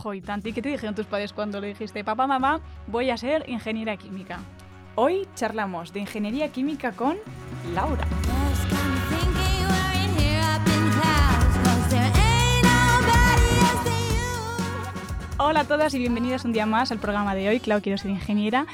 Jo, y tanto. ¿Y qué te dijeron tus padres cuando le dijiste, papá, mamá, voy a ser ingeniera química? Hoy charlamos de ingeniería química con Laura. Hola a todas y bienvenidas un día más al programa de hoy, Clau Quiero Ser Ingeniera.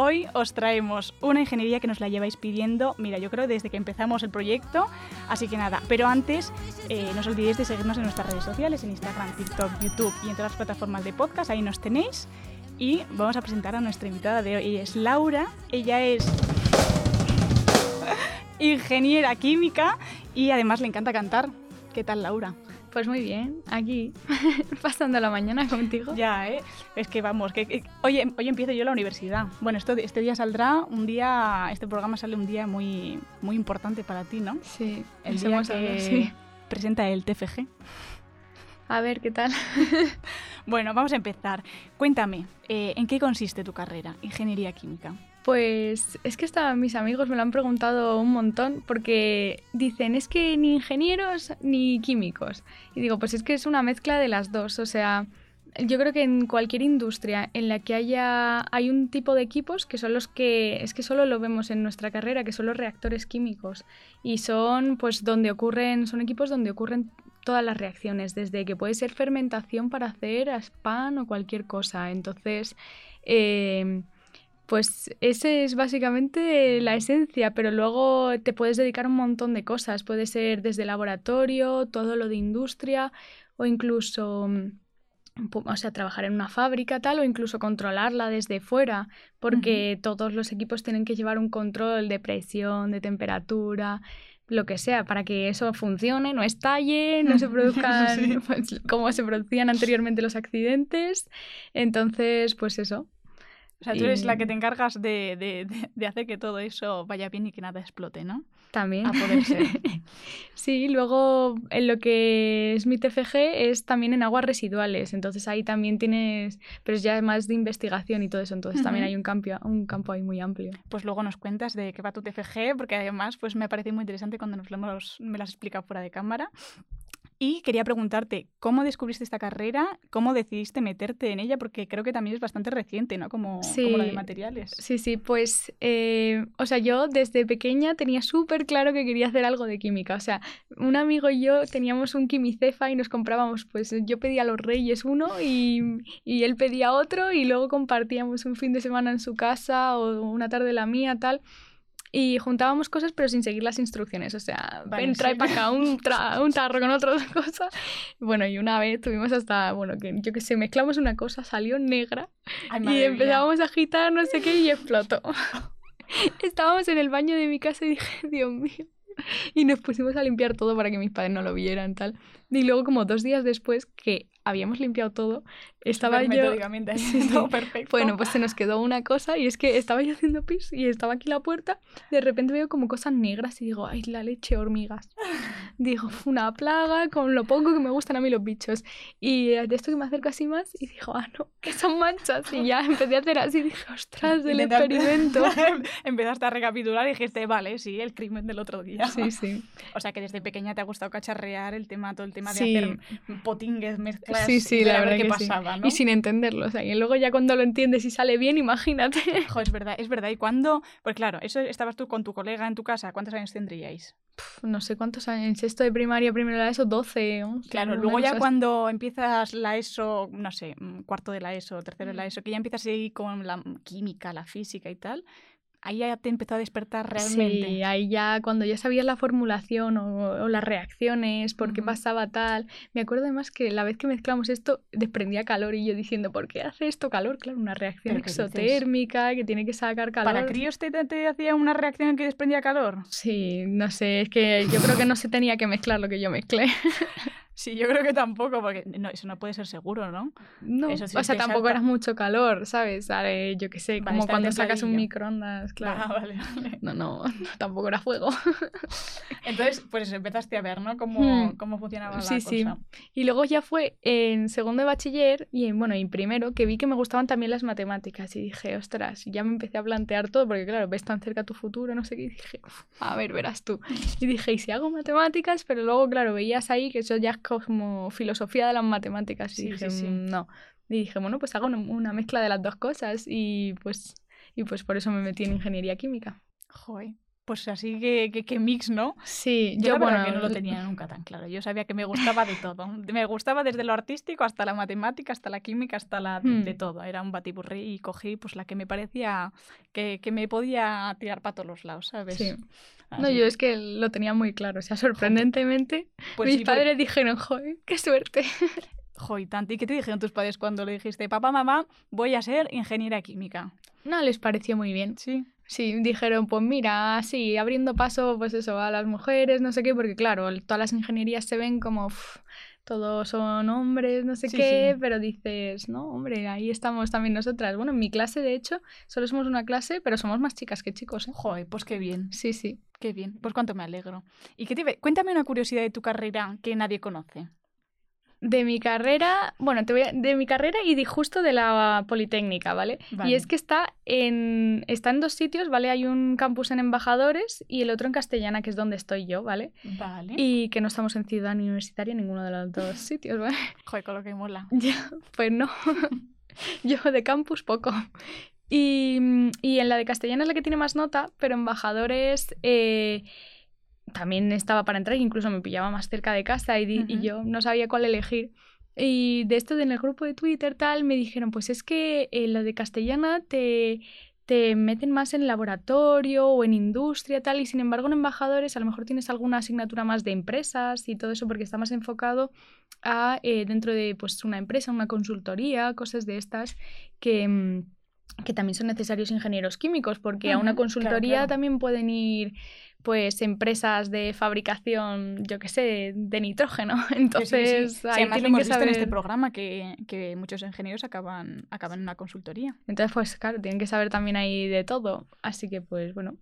Hoy os traemos una ingeniería que nos la lleváis pidiendo, mira, yo creo desde que empezamos el proyecto, así que nada, pero antes eh, no os olvidéis de seguirnos en nuestras redes sociales, en Instagram, TikTok, YouTube y en todas las plataformas de podcast, ahí nos tenéis. Y vamos a presentar a nuestra invitada de hoy, ella es Laura, ella es ingeniera química y además le encanta cantar. ¿Qué tal, Laura? Pues muy bien, aquí, pasando la mañana contigo. Ya, ¿eh? Es que vamos, que, que- hoy, hoy empiezo yo la universidad. Bueno, esto, este día saldrá un día, este programa sale un día muy, muy importante para ti, ¿no? Sí, El día que sí. presenta el TFG. A ver, ¿qué tal? Bueno, vamos a empezar. Cuéntame, eh, ¿en qué consiste tu carrera, ingeniería química? Pues es que hasta mis amigos me lo han preguntado un montón porque dicen, es que ni ingenieros ni químicos. Y digo, pues es que es una mezcla de las dos. O sea, yo creo que en cualquier industria en la que haya hay un tipo de equipos que son los que es que solo lo vemos en nuestra carrera, que son los reactores químicos y son pues donde ocurren son equipos donde ocurren todas las reacciones, desde que puede ser fermentación para hacer pan o cualquier cosa. Entonces, eh, pues ese es básicamente la esencia, pero luego te puedes dedicar a un montón de cosas. Puede ser desde laboratorio, todo lo de industria o incluso, mm, o sea, trabajar en una fábrica tal o incluso controlarla desde fuera, porque todos los equipos tienen que llevar un control de presión, de temperatura, lo que sea, para que eso funcione, no estalle, no se produzcan Sí. pues, como se producían anteriormente los accidentes. Entonces, pues eso. O sea, tú eres Y- la que te encargas de, de- de- de hacer que todo eso vaya bien y que nada explote, ¿no? También. A poder ser. sí, luego en lo que es mi TFG es también en aguas residuales, entonces ahí también tienes, pero es ya más de investigación y todo eso, entonces también hay un campo, un campo ahí muy amplio. Pues luego nos cuentas de qué va tu TFG, porque además pues me parece muy interesante cuando nos lo hemos, me lo has explicado fuera de cámara. Y quería preguntarte, ¿cómo descubriste esta carrera? ¿Cómo decidiste meterte en ella? Porque creo que también es bastante reciente, ¿no? Como, como la de materiales. Sí, sí, pues, eh, o sea, yo desde pequeña tenía súper claro que quería hacer algo de química. O sea, un amigo y yo teníamos un quimicefa y nos comprábamos, pues yo pedía a los reyes uno y, y él pedía otro y luego compartíamos un fin de semana en su casa o una tarde la mía, tal. Y juntábamos cosas pero sin seguir las instrucciones. O sea, Vale, ven, trae sí. para acá un, tra- un tarro con otras cosas. Bueno, y una vez tuvimos hasta, bueno, que yo que sé, mezclamos una cosa, salió negra Ay, y mía. empezábamos a agitar no sé qué y explotó. Estábamos en el baño de mi casa y dije, Dios mío. Y nos pusimos a limpiar todo para que mis padres no lo vieran, tal. Y luego, como dos días después que habíamos limpiado todo, estaba yo... Sí, todo perfecto. Bueno, pues se nos quedó una cosa y es que estaba yo haciendo pis y estaba aquí la puerta. De repente veo como cosas negras y digo, ay, la leche, hormigas. Digo, "Fu, una plaga con lo poco que me gustan a mí los bichos. Y de esto que me acerco así más y digo, ah, no, que son manchas. Y ya empecé a hacer así y dije, ostras, el experimento. Empezaste a recapitular y dijiste, vale, sí, el crimen del otro día. Sí, sí. O sea que desde pequeña te ha gustado cacharrear el tema, todo el tema Sí. de hacer potingues, mezclas. Sí, sí, la verdad que sí. pasaba, ¿no? Y sin entenderlo. O sea, y luego ya cuando lo entiendes y sale bien, imagínate. Jo, es verdad, es verdad. ¿Y cuándo? Pues claro, eso estabas tú con tu colega en tu casa. ¿Cuántos años tendríais? Pf, No sé cuántos años, en sexto de primaria, primero de eso, 12, 11. Claro, luego ya cuando empiezas la ESO, no sé, mm, cuarto de la ESO, tercero de la ESO, que ya empiezas ahí con la química, la física y tal, ahí ya te empezó a despertar realmente. Sí, ahí ya cuando ya sabías la formulación o, o las reacciones, por qué Ujú. pasaba tal. Me acuerdo además que la vez que mezclamos esto desprendía calor y yo diciendo, ¿por qué hace esto calor? Claro, una reacción exotérmica que tiene que sacar calor. ¿Para críos te, te- te hacía una reacción que desprendía calor? Sí, no sé, es que yo creo que no se tenía que mezclar lo que yo mezclé. Sí, yo creo que tampoco, porque no, eso no puede ser seguro, ¿no? No, Eso sí o sea, tampoco era mucho calor, ¿sabes? Vale, yo qué sé, Vale, como cuando sacas un microondas, claro. Ah, vale, vale. No, no, tampoco era fuego. Entonces, pues empezaste a ver, ¿no? Cómo, Hmm. cómo funcionaba la Sí, sí. cosa. Y luego ya fue en segundo de bachiller y en, bueno, y primero que vi que me gustaban también las matemáticas y dije, ostras, ya me empecé a plantear todo porque claro, ves tan cerca tu futuro, no sé qué, y dije, "Uf, a ver, verás tú. Y dije, ¿y si hago matemáticas? Pero luego, claro, veías ahí que eso ya es como filosofía de las matemáticas. Y Sí, dije, sí, sí. "Mm, no. Y dije, bueno, pues hago una, una mezcla de las dos cosas y pues, y pues por eso me metí en ingeniería química. Joder. Pues así que, que, que mix, ¿no? Sí, Yo, yo, la verdad bueno, que no lo tenía nunca tan claro. Yo sabía que me gustaba de todo. Me gustaba desde lo artístico hasta la matemática, hasta la química, hasta la Hmm. de todo. Era un batiburrí y cogí pues la que me parecía que, que me podía tirar para todos los lados, ¿sabes? Sí. No, yo es que lo tenía muy claro. O sea, sorprendentemente, Pues mis sí, pero- padres dijeron, joder, qué suerte. Jo, y tanto. ¿Y qué te dijeron tus padres cuando le dijiste, papá, mamá, voy a ser ingeniera química? No, les pareció muy bien. Sí. Sí, dijeron, pues mira, sí, abriendo paso, pues eso, a las mujeres, no sé qué, porque claro, todas las ingenierías se ven como, todos son hombres, no sé Sí, qué, sí. pero dices, no, hombre, ahí estamos también nosotras. Bueno, en mi clase, de hecho, solo somos una clase, pero somos más chicas que chicos, ¿eh? Joder, pues qué bien, Sí, sí. qué bien. Pues cuánto me alegro. ¿Y qué te Cuéntame una curiosidad de tu carrera que nadie conoce. De mi carrera, bueno, te voy a- de mi carrera y de justo de la Politécnica, ¿vale? Vale. Y es que está en, está en dos sitios, ¿vale? Hay un campus en Embajadores y el otro en Castellana, que es donde estoy yo, ¿vale? Vale. Y que no estamos en Ciudad Universitaria en ninguno de los dos sitios, ¿vale? Joder, con lo que mola. Ya, pues no. Yo de campus poco. Y, y en la de Castellana es la que tiene más nota, pero Embajadores eh, también estaba para entrar, incluso me pillaba más cerca de casa y, yo no sabía cuál elegir. Y de esto de en el grupo de Twitter tal, me dijeron, pues es que en la de Castellana te, te meten más en laboratorio o en industria tal, y sin embargo en embajadores a lo mejor tienes alguna asignatura más de empresas y todo eso porque está más enfocado a eh, dentro de pues una empresa, una consultoría, cosas de estas que, mm, que también son necesarios ingenieros químicos, porque a una claro, consultoría claro. también pueden ir pues empresas de fabricación, yo qué sé, de nitrógeno. Que sí, sí. Entonces, Sí, ahí tienen hemos que visto saber. en este programa que, que muchos ingenieros acaban, acaban en una consultoría. Entonces, pues claro, tienen que saber también ahí de todo. Así que, pues bueno,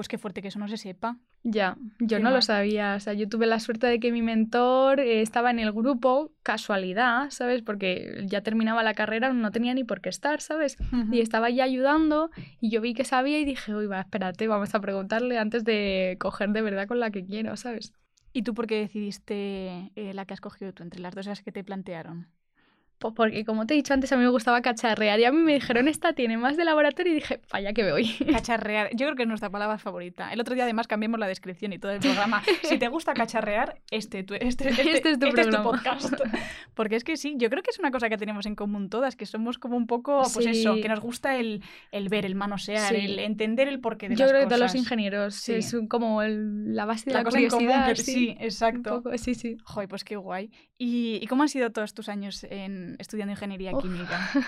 Pues qué fuerte que eso no se sepa. ya, yo Qué no lo sabía. O sea, yo tuve la suerte de que mi mentor eh, estaba en el grupo, casualidad, ¿sabes? Porque ya terminaba la carrera, no tenía ni por qué estar, ¿sabes? Y estaba ahí ayudando y yo vi que sabía y dije, uy, va, espérate, vamos a preguntarle antes de coger de verdad con la que quiero, ¿sabes? ¿Y tú por qué decidiste eh, la que has cogido tú entre las dos esas que te plantearon? Pues porque, como te he dicho antes, a mí me gustaba cacharrear y a mí me dijeron, esta tiene más de laboratorio y dije, vaya que me voy. Cacharrear. Yo creo que es nuestra palabra favorita. El otro día además cambiamos la descripción y todo el programa. Si te gusta cacharrear, este, tu- este, este, Este es tu programa. podcast. Porque es que sí, yo creo que es una cosa que tenemos en común todas, que somos como un poco, pues Sí. eso, que nos gusta el, el ver, el manosear, Sí. el entender el porqué de Yo las creo que todos los cosas. ingenieros Sí. es como el- la base de la, La cosa en común, curiosidad. que- sí, exacto. poco, sí, sí. Joder, pues qué guay. ¿Y, y cómo han sido todos tus años en, estudiando ingeniería química?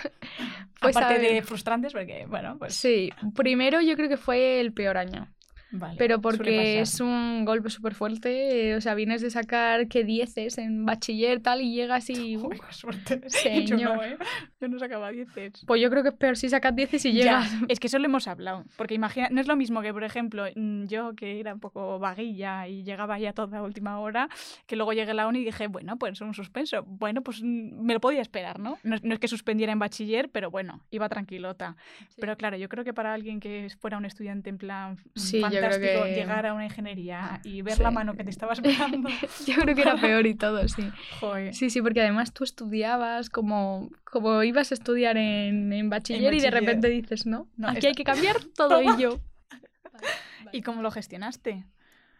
Pues, Aparte de frustrantes, porque, bueno, pues. Sí, primero yo creo que fue el peor año. Vale, Pero porque es un golpe súper fuerte. eh, O sea, vienes de sacar que dieces en bachiller tal y llegas y... Qué suerte. Yo no, ¿eh? Yo no sacaba dieces. pues yo creo que es peor si sacas dieces y Ya, llegas. es que eso lo hemos hablado. Porque imagina, no es lo mismo que, por ejemplo, mm, yo que era un poco vaguilla y llegaba ya toda última hora, que luego llegué a la uni y dije, bueno, pues un suspenso. Bueno, pues mm, me lo podía esperar, ¿no? No, es- no es que suspendiera en bachiller, pero bueno, iba tranquilota. Pero claro, yo creo que para alguien que fuera un estudiante en plan Sí, fantástico, que- llegar a una ingeniería y ver Sí. la mano que te estaba esperando, yo creo que era peor y todo, sí. joder. Sí, sí, porque además tú estudiabas como, como ibas a estudiar en, en bachiller y de repente dices, no, No, aquí hay que cambiar todo y yo. ¿Y cómo lo gestionaste?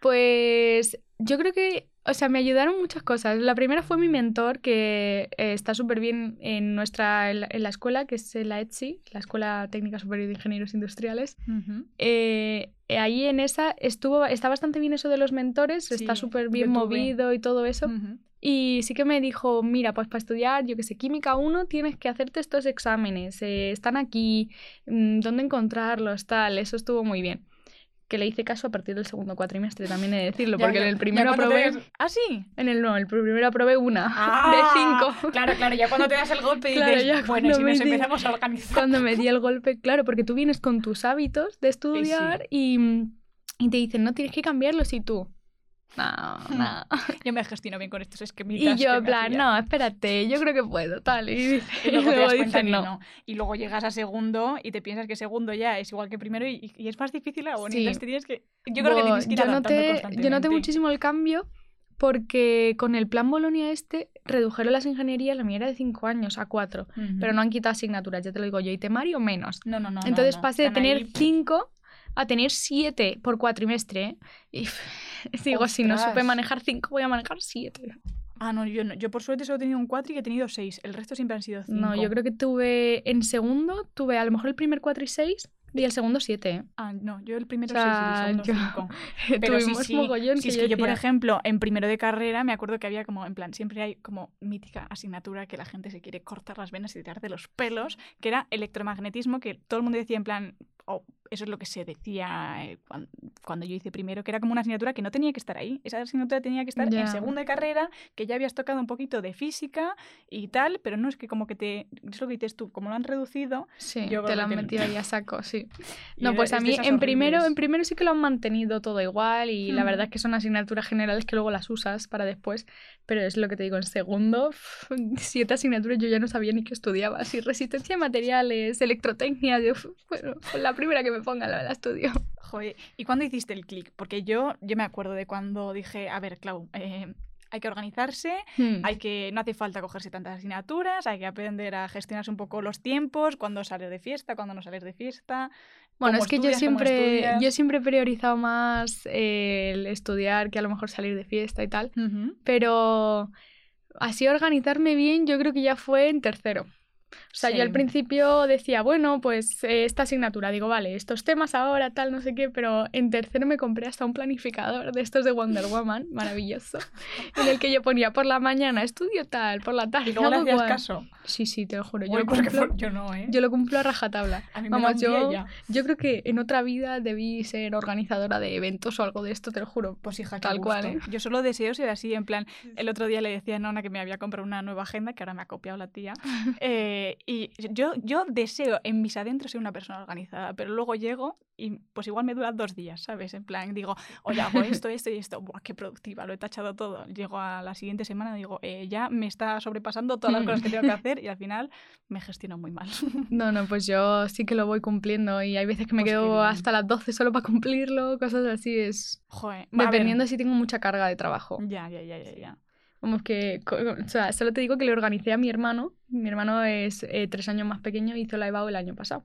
Pues yo creo que, o sea, me ayudaron muchas cosas. La primera fue mi mentor, que eh, está súper bien en nuestra, en la, en la escuela, que es la ETSI, la Escuela Técnica Superior de Ingenieros Industriales. Eh, ahí en esa estuvo, está bastante bien eso de los mentores, Sí, está súper bien movido y todo eso. Y sí que me dijo, mira, pues para estudiar, yo que sé, química 1 tienes que hacerte estos exámenes, eh, están aquí, mm, dónde encontrarlos, tal, eso estuvo muy bien. Que le hice caso a partir del segundo cuatrimestre, también he de decirlo, Ya, porque ya- en el primero te aprobé, des- ¿Ah, sí? en el no, el primero aprobé una Ah, de cinco. Claro, claro, ya cuando te das el golpe Claro, dices, ya bueno, si me nos di- empezamos a organizar. Cuando me di el golpe, claro, porque tú vienes con tus hábitos de estudiar y, y te dicen, no, tienes que cambiarlos y tú. No, no. Yo me gestiono bien con estos Y esquemitas. yo, que en plan, no, espérate, yo creo que puedo, tal. Y, Y luego te das dicen no. no. Y luego llegas a segundo y te piensas que segundo ya es igual que primero y, y es más difícil aún. Sí. Tienes que... Yo creo que tienes que ir yo noté, yo noté muchísimo el cambio porque con el plan Bolonia este redujeron las ingenierías, la mía era de 5 años a 4, pero no han quitado asignaturas, ya te lo digo yo, y temario menos. No, no, no. Entonces no. pasé de tener ahí, 5 a tener 7 por cuatrimestre. ¿eh? Y digo, si no supe manejar 5, voy a manejar 7. Ah, no, yo no. Yo por suerte solo he tenido un 4 y he tenido 6. El resto siempre han sido 5. No, yo creo que tuve en segundo, tuve a lo mejor el primer 4 y 6 y el segundo 7. Ah, no, yo el primero O sea, 6 y el yo- segundo 5. Pero sí, sí, que es yo que yo, por ejemplo, en primero de carrera me acuerdo que había como, en plan, siempre hay como mítica asignatura que la gente se quiere cortar las venas y tirar de los pelos, que era electromagnetismo, que todo el mundo decía en plan, oh, eso es lo que se decía eh, cuan- cuando, yo hice primero, que era como una asignatura que no tenía que estar ahí. Esa asignatura tenía que estar en segunda de carrera, que ya habías tocado un poquito de física y tal, pero no es que como que te, es lo que dices tú, como lo han reducido, Sí, Yo te lo han que- metido ahí a saco, sí. y No, pues a mí en primero, en primero sí que lo han mantenido todo igual y la verdad es que son asignaturas generales que luego las usas para después, pero es lo que te digo, en segundo, siete asignaturas yo ya no sabía ni qué estudiaba, así resistencia de materiales, electrotecnia, yo, bueno, la primera que me ponga la, la estudio. Joder, ¿y cuándo hiciste el clic? Porque yo, yo me acuerdo de cuando dije, a ver, Clau, eh, hay que organizarse, Hmm. hay que, no hace falta cogerse tantas asignaturas, hay que aprender a gestionarse un poco los tiempos, cuándo sales de fiesta, cuándo no sales de fiesta. Bueno, es que yo estudias, siempre, yo siempre he priorizado más eh, el estudiar que a lo mejor salir de fiesta y tal. Pero así organizarme bien yo creo que ya fue en tercero. O sea, yo al principio decía, bueno, pues eh, esta asignatura, digo, vale, estos temas ahora, tal, no sé qué, pero en tercero me compré hasta un planificador de estos de Wonder Woman, maravilloso, en el que yo ponía por la mañana estudio tal, por la tarde Y luego le hacías cual. caso. Sí, sí, te lo juro, yo, Uy, lo cumplo, yo no, ¿eh? yo lo cumplo a rajatabla. a mí me Vamos, yo, ya. yo creo que en otra vida debí ser organizadora de eventos o algo de esto, te lo juro. Pues hija, Tal cual. ¿eh? Yo solo deseo ser así, en plan, el otro día le decía a Nona que me había comprado una nueva agenda, que ahora me ha copiado la tía, eh, y yo, yo deseo en mis adentros ser una persona organizada, pero luego llego y pues igual me dura dos días, ¿sabes? En plan, digo, oye, hago esto, esto y esto, Buah, qué productiva, lo he tachado todo. Llego a la siguiente semana y digo, eh, ya me está sobrepasando todas las cosas que tengo que hacer y al final me gestiono muy mal. No, no, pues yo sí que lo voy cumpliendo y hay veces que me Pues quedo hasta las 12 solo para cumplirlo, cosas así, es Joder, dependiendo si tengo mucha carga de trabajo. Ya, ya, ya, ya, ya. Vamos, que, o sea, solo te digo que le organicé a mi hermano, mi hermano es eh, tres años más pequeño, hizo la EBAU el año pasado.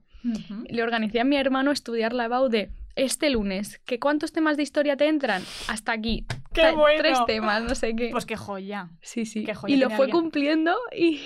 Le organicé a mi hermano estudiar la EBAU de este lunes, ¿que cuántos temas de historia te entran? Hasta aquí. ¡Qué bueno! Tres temas, no sé qué. Pues qué joya. sí, sí. qué joya y lo fue alguien. cumpliendo y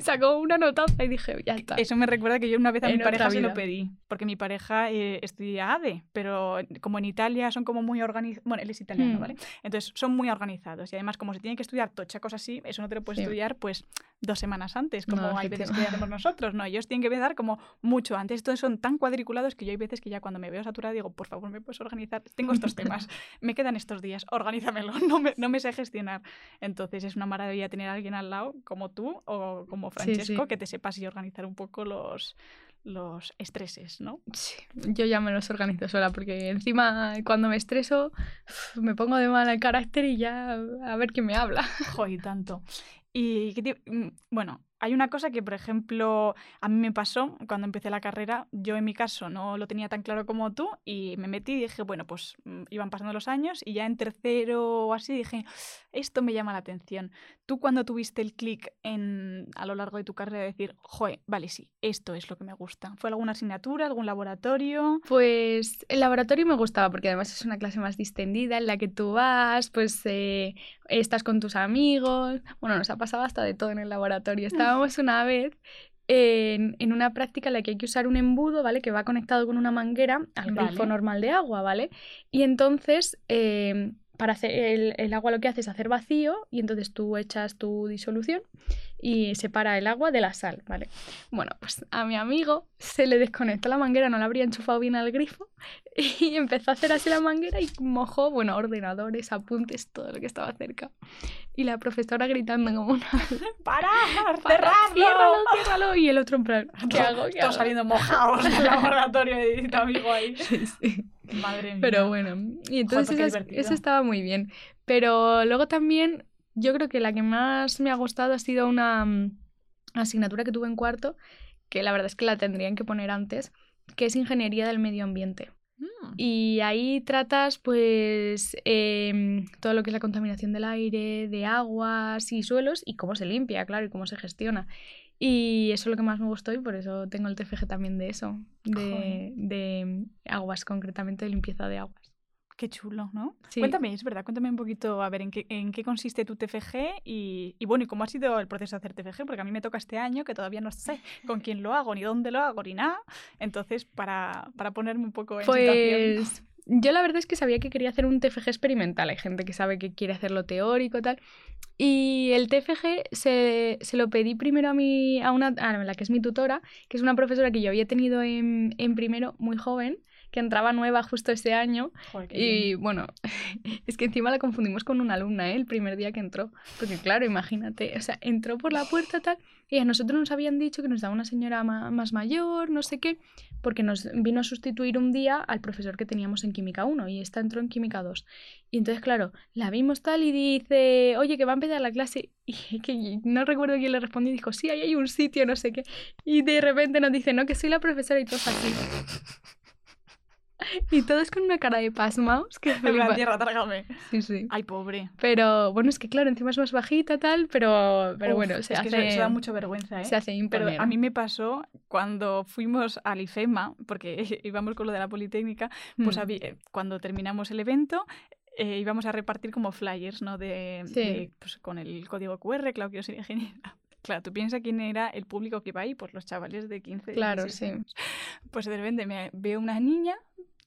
sacó una notaza y dije, ya está. Eso me recuerda que yo una vez a mi En pareja se lo pedí, porque mi pareja eh, estudia ADE, pero como en Italia son como muy organizados, bueno, él es italiano, Hmm. ¿vale? Entonces son muy organizados y además como se tiene que estudiar tocha, cosas así, eso no te lo puedes Sí. estudiar pues dos semanas antes, como No, hay veces que hacemos nosotros, ¿no? Ellos tienen que empezar como mucho antes, estos son tan cuadriculados que yo hay veces que ya cuando me veo digo, por favor, ¿me puedes organizar? Tengo estos temas, me quedan estos días, organízamelo, no me, no me sé gestionar. Entonces es una maravilla tener a alguien al lado como tú o como Sí, Francesco sí. que te sepas y organizar un poco los, los estreses, ¿no? Sí, yo ya me los organizo sola porque encima cuando me estreso me pongo de mal carácter y ya a ver quién me habla. Joder, tanto. Y mm, bueno, hay una cosa que, por ejemplo, a mí me pasó cuando empecé la carrera. Yo en mi caso no lo tenía tan claro como tú y me metí y dije, bueno, pues mm, iban pasando los años y ya en tercero o así dije, esto me llama la atención. ¿Tú cuando tuviste el clic a lo largo de tu carrera de decir, joder, vale, sí, esto es lo que me gusta? ¿Fue alguna asignatura, algún laboratorio? Pues el laboratorio me gustaba porque además es una clase más distendida en la que tú vas, pues eh, estás con tus amigos. Bueno, nos ha pasado hasta de todo en el laboratorio. Una vez en, en una práctica en la que hay que usar un embudo, ¿vale? Que va conectado con una manguera al grifo normal de agua, ¿vale? Y entonces, eh, para hacer el, el agua lo que hace es hacer vacío y entonces tú echas tu disolución y separa el agua de la sal, ¿vale? Bueno, pues a mi amigo se le desconectó la manguera, no la habría enchufado bien al grifo y empezó a hacer así la manguera y mojó, bueno, ordenadores, apuntes, todo lo que estaba cerca. Y la profesora gritando como una... ¡Para! "Para, ¡Cerradlo! ¡Ciérralo, ciérralo! Y el otro en plan, ¿qué hago? ¿Qué hago? saliendo mojados del laboratorio de tu amigo ahí. Sí, sí. Madre mía. Pero bueno, y entonces eso, estaba muy bien. Pero luego también, yo creo que la que más me ha gustado ha sido una mm, asignatura que tuve en cuarto, que la verdad es que la tendrían que poner antes, que es Ingeniería del Medio Ambiente. Mm. Y ahí tratas, pues, em, todo lo que es la contaminación del aire, de aguas y suelos y cómo se limpia, claro, y cómo se gestiona. Y eso es lo que más me gustó y por eso tengo el TFG también de eso, de, de aguas, concretamente de limpieza de aguas. Qué chulo, ¿no? Sí. Cuéntame, es verdad, cuéntame un poquito, a ver, en qué, en qué consiste tu TFG y, y bueno, y cómo ha sido el proceso de hacer TFG, porque a mí me toca este año que todavía no sé con quién lo hago, ni dónde lo hago, ni nada. Entonces, para, para ponerme un poco en situación. Yo la verdad es que sabía que quería hacer un TFG experimental. Hay gente que sabe que quiere hacerlo teórico tal. Y el TFG se, se lo pedí primero a, mi, a una, a la que es mi tutora, que es una profesora que yo había tenido en, en primero muy joven, que entraba nueva justo ese año. Joder, Y bien. bueno, es que encima la confundimos con una alumna, ¿eh? El primer día que entró. Porque claro, imagínate, o sea, entró por la puerta tal, y a nosotros nos habían dicho que nos daba una señora ma- más mayor, no sé qué, porque nos vino a sustituir un día al profesor que teníamos en Química 1 y esta entró en Química 2. Y entonces, claro, la vimos tal y dice, oye, que va a empezar la clase. Y que no recuerdo quién le respondió y dijo, sí, ahí hay un sitio, no sé qué. Y de repente nos dice, no, que soy la profesora y todos así. Y todos con una cara de pasmaos que En flipas. tierra, trágame. Sí, sí. Ay, pobre. Pero bueno, es que claro, encima es más bajita tal, pero, pero Uf, bueno, es se que hace, eso, eso da mucha vergüenza, ¿eh? se hace Pero imponer. a mí me pasó cuando fuimos al IFEMA, porque íbamos con lo de la Politécnica, pues Mm. habí- eh, cuando terminamos el evento eh, íbamos a repartir como flyers, ¿no? De, Sí. de, pues, con el código QR, claro que yo soy ingeniera. Claro, tú piensas quién era el público que iba ahí, pues los chavales de 15, Claro, 16 sí. Pues de repente me veo una niña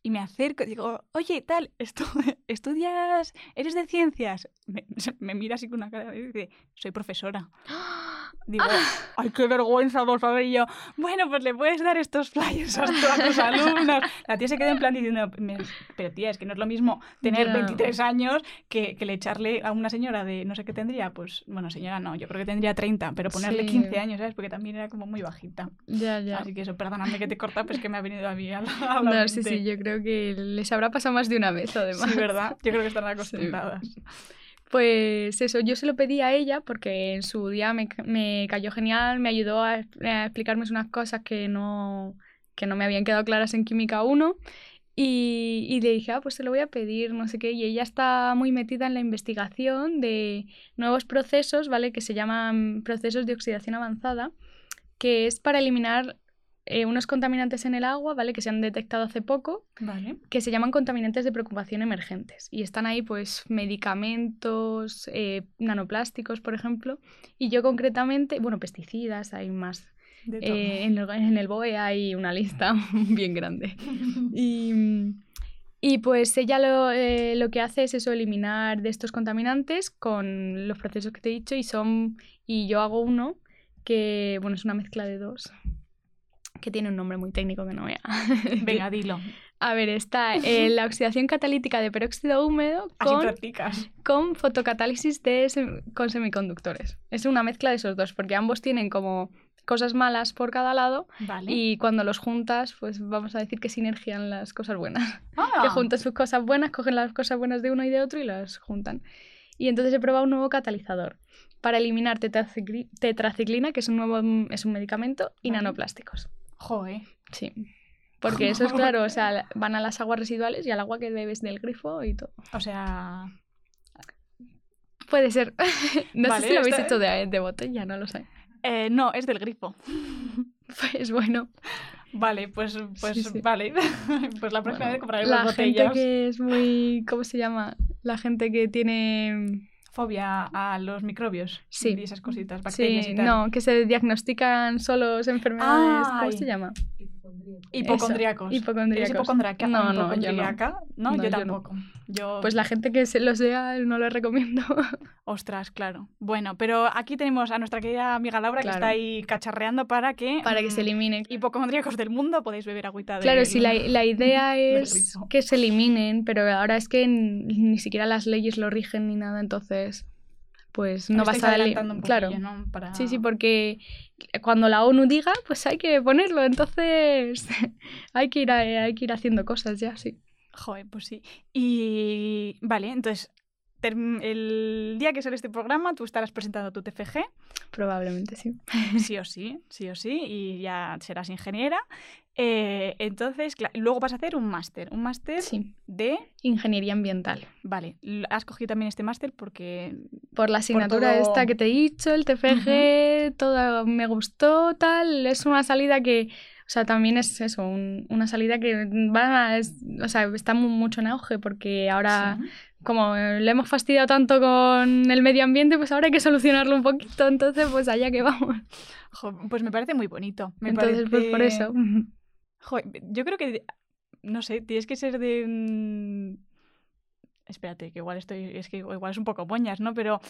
y me acerco y digo, oye, tal, estu- ¿estudias? ¿Eres de ciencias? Me, me mira así con una cara y dice, soy profesora. Digo, ay, qué vergüenza, por favor. Y yo, bueno, pues le puedes dar estos flyers a, tu- a tus alumnos. La tía se quedó en plan diciendo, "Me- pero tía, es que no es lo mismo tener Ya. 23 años que, que le echarle a una señora de no sé qué tendría. Pues, bueno, señora no, yo creo que tendría 30, pero ponerle Sí. 15 años, ¿sabes? Porque también era como muy bajita. Ya, ya. Así que eso, perdóname que te corta, pues que me ha venido a mí a la, a la No, sí, sí, yo creo que les habrá pasado más de una vez, además. Sí, ¿verdad? Yo creo que están acostumbradas. Pues eso, yo se lo pedí a ella porque en su día me, me cayó genial, me ayudó a, a explicarme unas cosas que no, que no me habían quedado claras en Química 1 y, y le dije, ah, pues se lo voy a pedir, no sé qué, y ella está muy metida en la investigación de nuevos procesos, ¿vale? Que se llaman procesos de oxidación avanzada, que es para eliminar eh, unos contaminantes en el agua, ¿vale? Que se han detectado hace poco Vale. que se llaman contaminantes de preocupación emergentes. Y están ahí, pues, medicamentos, eh, nanoplásticos, por ejemplo. Y yo concretamente, bueno, pesticidas, hay más. De todo. Eh, en, el, en el BOE hay una lista bien grande. Y, y pues ella lo, eh, lo que hace es eso, eliminar de estos contaminantes con los procesos que te he dicho y son, y yo hago uno que, bueno, es una mezcla de dos, que tiene un nombre muy técnico que no voy a... Venga, dilo. A ver, está eh, la oxidación catalítica de peróxido húmedo con, con fotocatálisis de sem- con semiconductores. Es una mezcla de esos dos, porque ambos tienen como cosas malas por cada lado Vale. y cuando los juntas, pues vamos a decir que sinergian las cosas buenas. Ah, Que juntan sus cosas buenas, cogen las cosas buenas de uno y de otro y las juntan. Y entonces he probado un nuevo catalizador para eliminar tetracicli- tetraciclina, que es un nuevo es un medicamento, y Vale. nanoplásticos. Joder. Sí. Porque eso es claro, o sea, van a las aguas residuales y al agua que bebes del grifo y todo. O sea, Puede ser. no Vale, sé si lo habéis hecho de, de botella, no lo sé. eh, no, es del grifo. Pues bueno, Vale, pues, pues Sí, sí. vale. pues la próxima Bueno, vez compraré la las gente botellas. que es muy. ¿Cómo se llama? La gente que tiene. Fobia a los microbios. Sí. Y esas cositas, bacterias Sí, y tal. no, que se diagnostican solos enfermedades. ¿Cómo se llama? Hipocondríacos. Eso, hipocondríacos. ¿Eres hipocondriaca? No, no, yo no. ¿Hipocondríaca? No, No, yo yo no. tampoco. Yo, Pues la gente que se lo sea, no lo recomiendo. Ostras, claro. Bueno, pero aquí tenemos a nuestra querida amiga Laura que está ahí cacharreando para que... para que se mm, elimine. Hipocondríacos del mundo podéis beber agüita de... Claro, si la, la idea es que se eliminen, pero ahora es que ni siquiera las leyes lo rigen ni nada, entonces pues no vas a... adelantando un Claro, poquillo, ¿no? Para... sí, sí, porque cuando la ONU diga, pues hay que ponerlo, entonces hay que ir, a- hay que ir haciendo cosas ya, sí. Joder, pues sí. Y vale, entonces el día que sale este programa tú estarás presentando tu TFG, Probablemente sí. sí o sí, sí o sí, y ya serás ingeniera. Eh, entonces, luego vas a hacer un máster, un máster Sí. de... Ingeniería ambiental. Vale, has cogido también este máster porque... Por la asignatura todo- esta que te he dicho, el TFG, todo me gustó, tal. Es una salida que, o sea, también es eso, un- una salida que va a- es- o sea, está mu- mucho en auge porque ahora, Sí. como le hemos fastidiado tanto con el medio ambiente, pues ahora hay que solucionarlo un poquito. Entonces, pues allá que vamos. Jo, pues me parece muy bonito. Me Entonces, pues por eso. Jo, yo creo que, no sé, tienes que ser de... mm, Espérate, que igual estoy, es que igual es un poco moñas, ¿no? Pero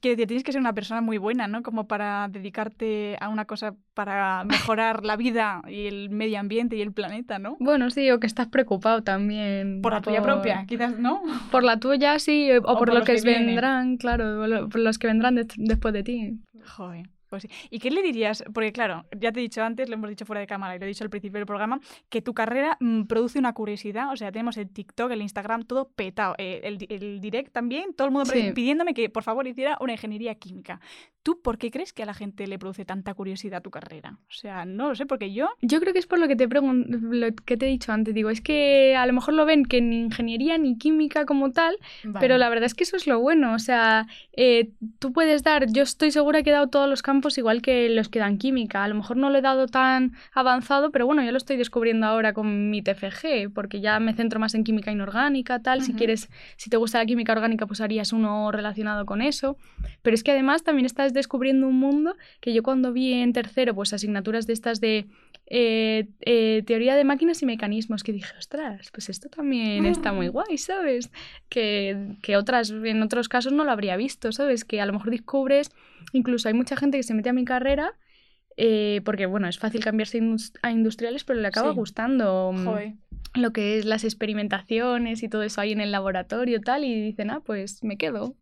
que tienes que ser una persona muy buena, ¿no? Como para dedicarte a una cosa para mejorar la vida y el medio ambiente y el planeta, ¿no? Bueno, sí, o que estás preocupado también. Por la tuya propia, quizás, ¿no? Por la tuya, sí, o, por, por los los que, vendrán, claro, por los que vendrán de- después de ti. Joder. Pues sí. ¿Y qué le dirías? Porque claro, ya te he dicho antes, lo hemos dicho fuera de cámara y lo he dicho al principio del programa, que tu carrera mm, produce una curiosidad. O sea, tenemos el TikTok, el Instagram, todo petado. Eh, el, el direct también, todo el mundo Sí. pidiéndome que por favor hiciera una ingeniería química. ¿Tú por qué crees que a la gente le produce tanta curiosidad tu carrera? O sea, no lo sé, porque yo... Yo creo que es por lo que te lo que te he dicho antes. Digo, es que a lo mejor lo ven que ni ingeniería ni química como tal, pero la verdad es que eso es lo bueno. O sea, eh, tú puedes dar, yo estoy segura que he dado todos los campos igual que los que dan química. A lo mejor no lo he dado tan avanzado, pero bueno, yo lo estoy descubriendo ahora con mi TFG, porque ya me centro más en química inorgánica, tal. Si quieres, si te gusta la química orgánica, pues harías uno relacionado con eso. Pero es que además también estás descubriendo un mundo que yo cuando vi en tercero, pues asignaturas de estas de eh, eh, teoría de máquinas y mecanismos, que dije, ostras, pues esto también está muy guay, ¿sabes? Que, que otras, en otros casos no lo habría visto, ¿sabes? Que a lo mejor descubres, incluso hay mucha gente que se mete a mi carrera. eh, porque bueno, es fácil cambiarse a industriales, pero le acaba Sí. gustando mm, Joder. lo que es las experimentaciones y todo eso ahí en el laboratorio tal, y dicen, ah, pues me quedo.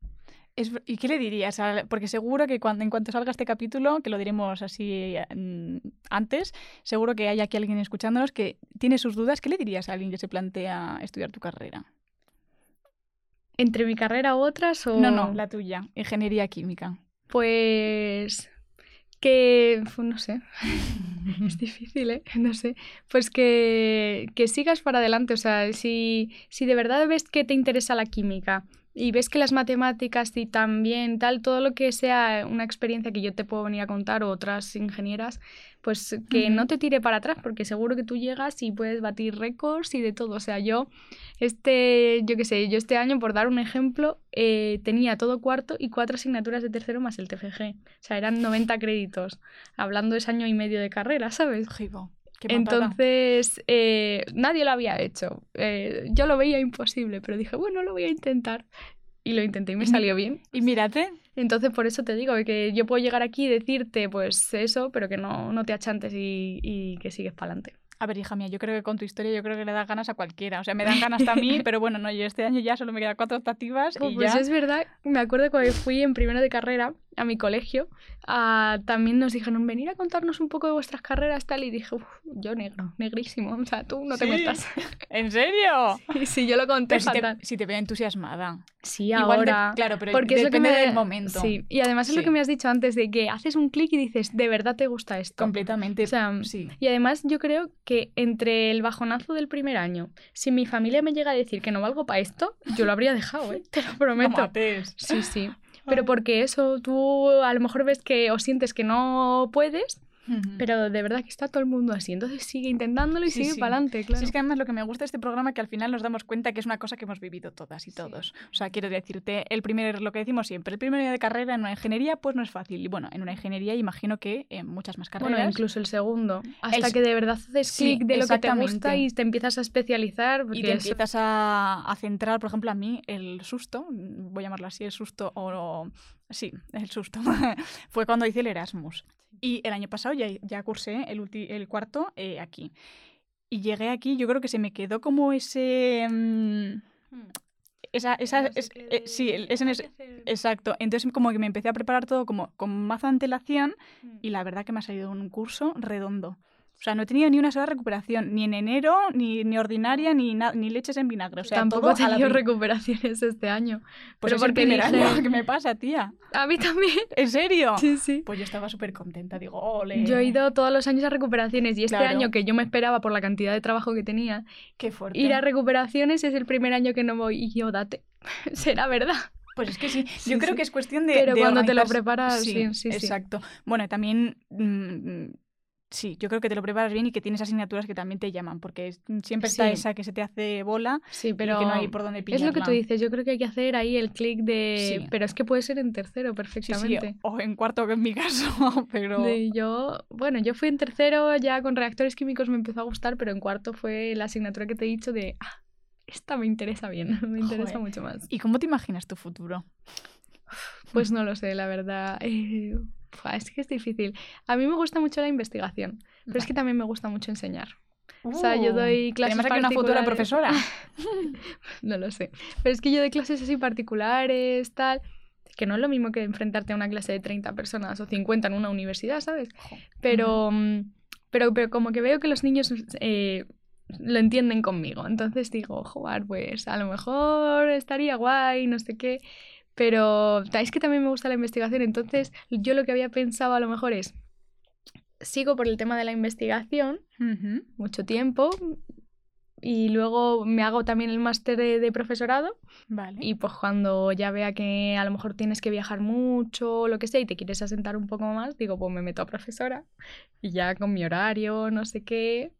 Es ¿Y qué le dirías? Porque seguro que cuando, en cuanto salga este capítulo, que lo diremos así mm, antes, seguro que hay aquí alguien escuchándonos que tiene sus dudas. ¿Qué le dirías a alguien que se plantea estudiar tu carrera? ¿Entre mi carrera u otras o...? No, no, la tuya, ingeniería química. Pues que, no sé, es difícil, ¿eh? No sé. Pues que, que sigas para adelante, o sea, si, si de verdad ves que te interesa la química y ves que las matemáticas y también tal, todo lo que sea una experiencia que yo te puedo venir a contar o otras ingenieras, pues que no te tire para atrás, porque seguro que tú llegas y puedes batir récords y de todo. O sea, yo, este, yo qué sé, yo este año, por dar un ejemplo, eh, tenía todo cuarto y cuatro asignaturas de tercero más el TFG. O sea, eran 90 créditos, hablando de ese año y medio de carrera, ¿sabes? Jibo. Entonces, eh, nadie lo había hecho. Eh, yo lo veía imposible, pero dije, bueno, lo voy a intentar. Y lo intenté y me salió bien. Y mírate, Entonces, por eso te digo que yo puedo llegar aquí y decirte, pues eso, pero que no, no te achantes y, y que sigues para adelante. A ver, hija mía, yo creo que con tu historia yo creo que le das ganas a cualquiera. O sea, me dan ganas hasta a mí, pero bueno, no, yo este año ya solo me quedan cuatro optativas y Pues ya... es verdad, me acuerdo cuando fui en primero de carrera a mi colegio, ah, también nos dijeron, venir a contarnos un poco de vuestras carreras, tal, y dije, "Uf, yo negro, negrísimo, o sea, tú no te ¿Sí? metas. ¿En serio? y si yo lo conté Pero si te, si te veo entusiasmada. Sí, Igual de- ahora. claro, pero porque es lo que depende me del momento. Sí, y además es lo Sí. que me has dicho antes de que haces un clic y dices, de verdad te gusta esto. Completamente. O sea, sí. Y además yo creo que entre el bajonazo del primer año, si mi familia me llega a decir que no valgo para esto, yo lo habría dejado, ¿eh? Te lo prometo. Sí, sí. Pero porque eso, tú a lo mejor ves que o sientes que no puedes. Pero de verdad que está todo el mundo así. Entonces sigue intentándolo y Sí, sigue sí. para adelante, claro. Sí, es que además lo que me gusta de este programa es que al final nos damos cuenta que es una cosa que hemos vivido todas y todos. O sea, quiero decirte, el primer, lo que decimos siempre, el primer día de carrera en una ingeniería pues no es fácil. Y bueno, en una ingeniería imagino que en muchas más carreras. Bueno, incluso el segundo. Hasta El- que de verdad haces clic de lo que te gusta y te empiezas a especializar. y te eso- empiezas a, a centrar, por ejemplo, a mí el susto, voy a llamarlo así, el susto, o, o- sí, el susto, fue cuando hice el Erasmus. Y el año pasado ya, ya cursé el, ulti- el cuarto eh, aquí. Y llegué aquí, yo creo que se me quedó como ese... mm, esa, esa, es- eh, sí, es exacto. Entonces como que me empecé a preparar todo como con más antelación y la verdad que me ha salido un curso redondo. O sea, no he tenido ni una sola recuperación, ni en enero, ni, ni ordinaria, ni, ni leches en vinagre. O sea, Tampoco he la tenido pri- recuperaciones este año. Pues pero es el porque primer dije- año que me pasa, tía. A mí también. ¿En serio? Sí, sí. Pues yo estaba súper contenta. Digo, ole. Yo he ido todos los años a recuperaciones y este Claro. año que yo me esperaba por la cantidad de trabajo que tenía, Qué fuerte. ir a recuperaciones es el primer año que no voy y yo date. Será verdad. Pues es que sí, Sí, yo creo sí. que es cuestión de. Pero de cuando te lo preparas, sí, sí, sí. Exacto. Bueno, también. mm, sí, yo creo que te lo preparas bien y que tienes asignaturas que también te llaman, porque es- siempre está Sí. esa que se te hace bola Sí, pero pero que no hay por dónde es pillarla. lo que tú dices. Yo creo que hay que hacer ahí el clic de. Sí. Pero es que puede ser en tercero perfectamente. o en cuarto, que en mi caso, pero. De yo, bueno, yo fui en tercero ya con reactores químicos me empezó a gustar, pero en cuarto fue la asignatura que te he dicho de, ah, esta me interesa bien, me interesa Joder. mucho más. ¿Y cómo te imaginas tu futuro? Pues no lo sé, la verdad. eh, fua, es que es difícil. A mí me gusta mucho la investigación, pero es que también me gusta mucho enseñar. O sea, yo doy clases Uh, Tenemos aquí una futura particulares. profesora. No lo sé. Pero es que yo doy clases así particulares, tal, que no es lo mismo que enfrentarte a una clase de 30 personas o 50 en una universidad, ¿sabes? Pero, mm, pero, pero como que veo que los niños eh, lo entienden conmigo. Entonces digo, jugar, pues a lo mejor estaría guay, no sé qué. Pero es que también me gusta la investigación. Entonces yo lo que había pensado a lo mejor es, sigo por el tema de la investigación mucho tiempo y luego me hago también el máster de, de profesorado Vale. y pues cuando ya vea que a lo mejor tienes que viajar mucho o lo que sea y te quieres asentar un poco más, digo, pues me meto a profesora y ya con mi horario, no sé qué.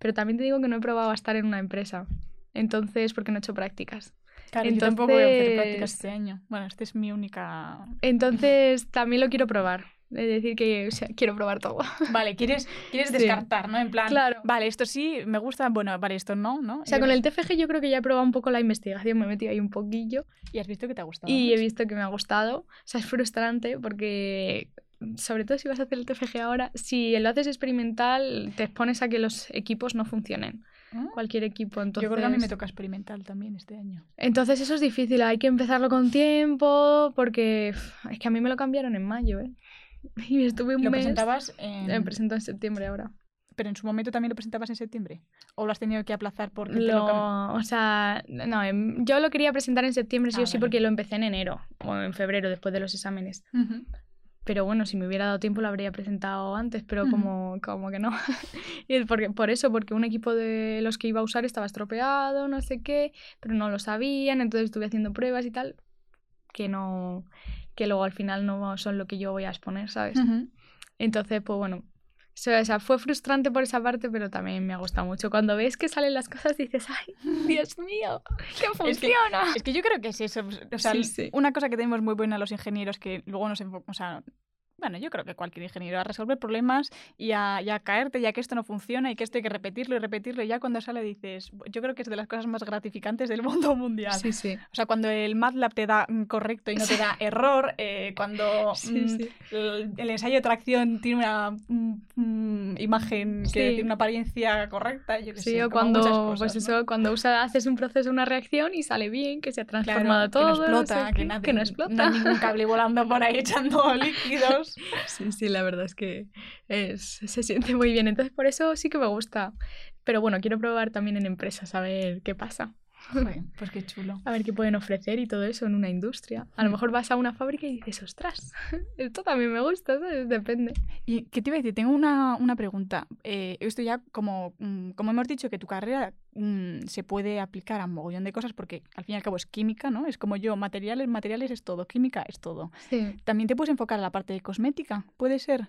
Pero también te digo que no he probado a estar en una empresa. Entonces, porque no he hecho prácticas. Claro, yo tampoco voy a hacer entonces- prácticas este año. Bueno, esta es mi única. Entonces, también lo quiero probar. Es decir, que o sea, quiero probar todo. Vale, quieres, quieres Sí. descartar, ¿no? En plan, Claro. vale, esto sí, me gusta, bueno, vale, esto no, ¿no? O sea, Y- con el TFG yo creo que ya he probado un poco la investigación, me he metido ahí un poquillo. Y has visto que te ha gustado. Y he visto que me ha gustado. O sea, es frustrante porque, sobre todo si vas a hacer el TFG ahora, si lo haces experimental, te expones a que los equipos no funcionen. ¿Ah? Cualquier equipo. Entonces, Yo creo que a mí me toca experimental también este año. entonces eso es difícil. Hay que empezarlo con tiempo porque es que a mí me lo cambiaron en mayo, ¿eh? Y estuve un Lo mes... presentabas en... Me presento en septiembre ahora. Pero en su momento también lo presentabas en septiembre. ¿O lo has tenido que aplazar porque lo o sea, no, em, yo lo quería presentar en septiembre sí Ah, o sí vale. porque lo empecé en enero o en febrero después de los exámenes. Ujú. Pero bueno, si me hubiera dado tiempo lo habría presentado antes, pero como, como que no. y porque, por eso, porque un equipo de los que iba a usar estaba estropeado, no sé qué, pero no lo sabían, entonces estuve haciendo pruebas y tal, que no, que luego al final no son lo que yo voy a exponer, ¿sabes? Ujú. Entonces, pues bueno, o sea, fue frustrante por esa parte, pero también me ha gustado mucho. Cuando ves que salen las cosas dices, ay, Dios mío, que Es que- funciona. Es que yo creo que es eso. O sea, Sí, sí. una cosa que tenemos muy buena los ingenieros que luego nos enfocamos. O sea, bueno, yo creo que cualquier ingeniero a resolver problemas y a, y a caerte ya que esto no funciona y que esto hay que repetirlo y repetirlo. Y ya cuando sale dices, yo creo que es de las cosas más gratificantes del mundo mundial. Sí, sí. O sea, cuando el MATLAB te da mm, correcto y no te da error, eh, cuando Sí, mm, sí. El, el ensayo de tracción tiene una mm, imagen que Sí. tiene una apariencia correcta, yo qué Sí, sé, o cuando, cosas, pues ¿no? eso, cuando usa, haces un proceso, una reacción y sale bien, que se ha transformado Claro, todo. que no no explota, sé que, qué, nadie- que no explota. no hay ningún cable volando por ahí echando líquidos. Sí, sí, la verdad es que es, se siente muy bien. Entonces, por eso sí que me gusta. Pero bueno, quiero probar también en empresas a ver qué pasa. Joder, pues qué chulo. A ver qué pueden ofrecer y todo eso en una industria. A lo Mm. mejor vas a una fábrica y dices, ostras, esto también me gusta, ¿sabes? Depende. ¿Y qué te iba a decir? Tengo una, una pregunta. Eh, esto ya, como, mm, como hemos dicho, que tu carrera mm, se puede aplicar a un mogollón de cosas porque al fin y al cabo es química, ¿no? Es como yo, materiales, materiales es todo, química es todo. Sí. También te puedes enfocar a la parte de cosmética, ¿puede ser?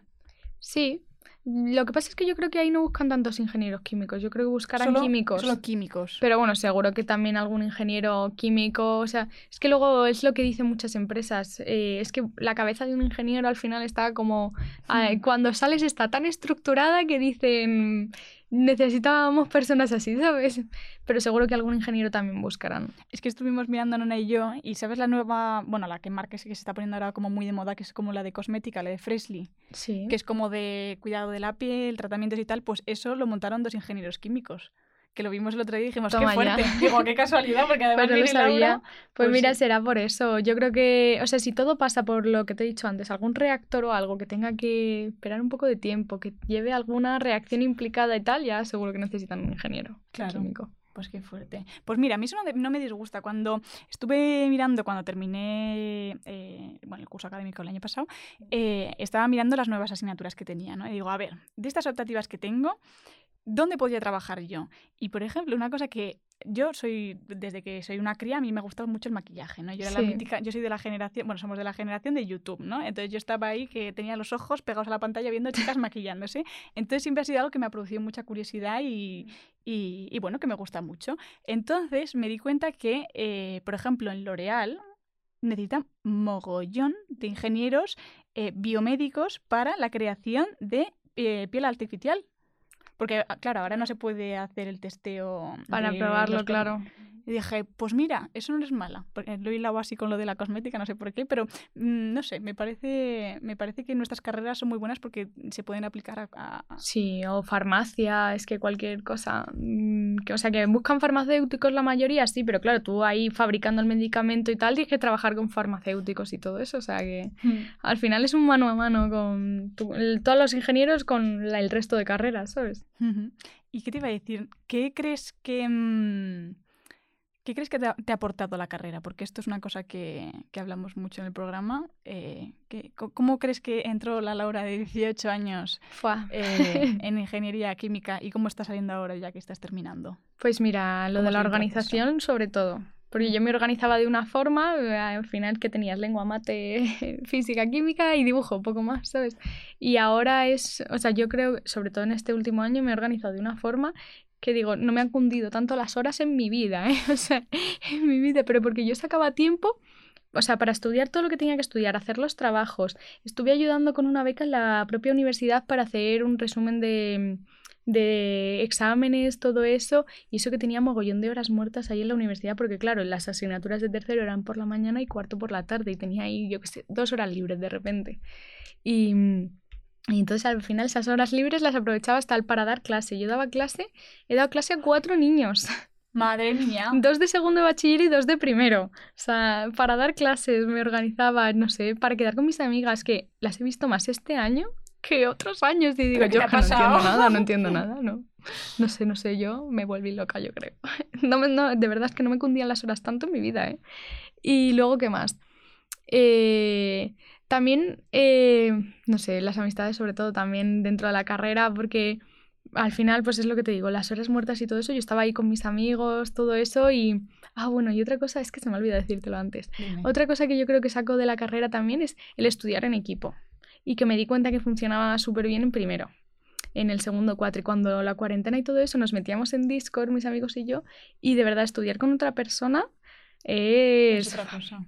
Sí. Lo que pasa es que yo creo que ahí no buscan tantos ingenieros químicos. Yo creo que buscarán Solo- químicos. Solo químicos. Pero bueno, seguro que también algún ingeniero químico, o sea, es que luego es lo que dicen muchas empresas, eh, es que la cabeza de un ingeniero al final está como, ah, Hmm. cuando sales está tan estructurada que dicen, necesitábamos personas así, ¿sabes? Pero seguro que algún ingeniero también buscarán. Es que estuvimos mirando Nona y yo, y ¿sabes la nueva, bueno, la que marca que se está poniendo ahora como muy de moda, que es como la de cosmética, la de Freshly, Sí. que es como de cuidado de la piel, tratamientos y tal? Pues eso lo montaron dos ingenieros químicos, que lo vimos el otro día y dijimos, Toma qué ya. fuerte. Digo, qué casualidad, porque además Pues no Laura. sabía. Pues, pues mira, sí. será por eso. Yo creo que, o sea, si todo pasa por lo que te he dicho antes, algún reactor o algo que tenga que esperar un poco de tiempo, que lleve alguna reacción implicada y tal, ya seguro que necesitan un ingeniero Claro. químico. Pues qué fuerte. Pues mira, a mí eso no, no me disgusta. Cuando estuve mirando, cuando terminé eh, bueno, el curso académico el año pasado, eh, estaba mirando las nuevas asignaturas que tenía, ¿no? Y digo, a ver, de estas optativas que tengo, ¿dónde podría trabajar yo? Y, por ejemplo, una cosa que yo soy, desde que soy una cría, a mí me gustaba mucho el maquillaje, ¿no? Yo era la mítica, yo soy de la generación, bueno, somos de la generación de YouTube, ¿no? Entonces yo estaba ahí que tenía los ojos pegados a la pantalla viendo chicas maquillándose. Entonces siempre ha sido algo que me ha producido mucha curiosidad y, y, y, bueno, que me gusta mucho. Entonces me di cuenta que, eh, por ejemplo, en L'Oreal necesitan mogollón de ingenieros eh, biomédicos para la creación de eh, piel artificial. Porque, ah, claro, ahora no se puede hacer el testeo. Para probarlo, claro. Y dije, pues mira, eso no es mala. Porque lo he hilado así con lo de la cosmética, no sé por qué, pero mm, no sé, me parece, me parece que nuestras carreras son muy buenas porque se pueden aplicar a- Sí, o farmacia, es que cualquier cosa. mm, Que, o sea, que buscan farmacéuticos la mayoría, sí, pero claro, tú ahí fabricando el medicamento y tal, tienes que trabajar con farmacéuticos y todo eso. O sea, que al final es un mano a mano con tu- el- todos los ingenieros con la- el resto de carreras, ¿sabes? ¿Y qué te iba a decir? ¿Qué crees que... mm, ¿Qué crees que te ha, te ha aportado la carrera? Porque esto es una cosa que, que hablamos mucho en el programa. Eh, ¿qué- co- ¿Cómo crees que entró la Laura de 18 años eh, en ingeniería química y cómo está saliendo ahora ya que estás terminando? Pues mira, lo ¿Cómo de la el proceso? organización sobre todo. Porque yo me organizaba de una forma, al final que tenías lengua, mate, física, química y dibujo, poco más, ¿sabes? Y ahora es, o sea, yo creo, sobre todo en este último año, me he organizado de una forma que digo, no me han cundido tanto las horas en mi vida, ¿eh? O sea, en mi vida, pero porque yo sacaba tiempo, o sea, para estudiar todo lo que tenía que estudiar, hacer los trabajos. Estuve ayudando con una beca en la propia universidad para hacer un resumen de, de exámenes, todo eso, y eso que tenía mogollón de horas muertas ahí en la universidad, porque claro, las asignaturas de tercero eran por la mañana y cuarto por la tarde, y tenía ahí, yo qué sé, dos horas libres de repente. Y, y entonces al final esas horas libres las aprovechaba hasta el para dar clase. Yo daba clase, he dado clase a cuatro niños, Madre mía. dos de segundo de bachiller y dos de primero. O sea, para dar clases me organizaba, no sé, para quedar con mis amigas, que las he visto más este año que otros años. Y digo, ¿Pero qué yo no entiendo nada, no entiendo nada, ¿no? No sé, no sé, yo me volví loca, yo creo. No, no, de verdad es que no me cundían las horas tanto en mi vida, ¿eh? Y luego, ¿qué más? Eh, también, eh, no sé, las amistades sobre todo también dentro de la carrera, porque al final, pues es lo que te digo, las horas muertas y todo eso, yo estaba ahí con mis amigos, todo eso y... Ah, bueno, y otra cosa es que se me olvidó decírtelo antes. Dime. Otra cosa que yo creo que saco de la carrera también es el estudiar en equipo. Y que me di cuenta que funcionaba súper bien en primero, en el segundo cuatro. Y cuando la cuarentena y todo eso nos metíamos en Discord, mis amigos y yo, y de verdad estudiar con otra persona Es es... otra cosa.